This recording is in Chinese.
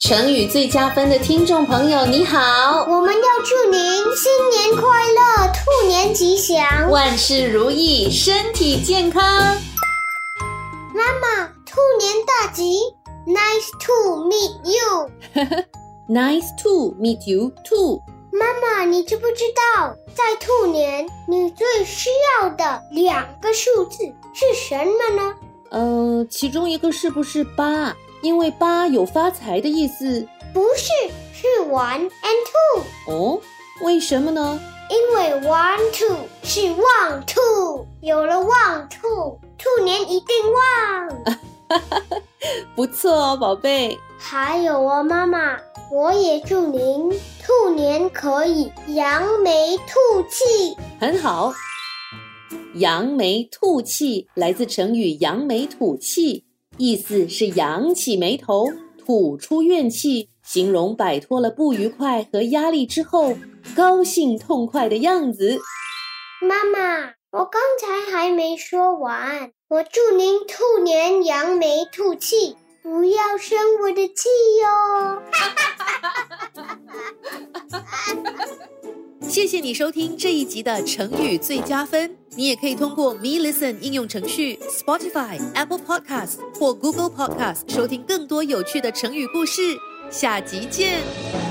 成语最加分的听众朋友，你好！我们要祝您新年快乐，兔年吉祥，万事如意，身体健康。妈妈，兔年大吉！Nice to meet you。Nice to meet you too。妈妈，你知不知道，在兔年你最需要的两个数字是什么呢？呃，其中一个是不是八？因为八有发财的意思，不是，是 one and two。哦，为什么呢？因为 one two 是旺兔，有了旺兔，兔年一定旺。不错哦，宝贝。还有哦，妈妈，我也祝您兔年可以扬眉吐气。很好，扬眉吐气来自成语“扬眉吐气”。意思是扬起眉头，吐出怨气，形容摆脱了不愉快和压力之后，高兴痛快的样子。妈妈，我刚才还没说完，我祝您兔年扬眉吐气，不要生我的气哟。谢谢你收听这一集的成语最佳分。你也可以通过 Me Listen 应用程序、Spotify、Apple Podcast 或 Google Podcast 收听更多有趣的成语故事。下集见。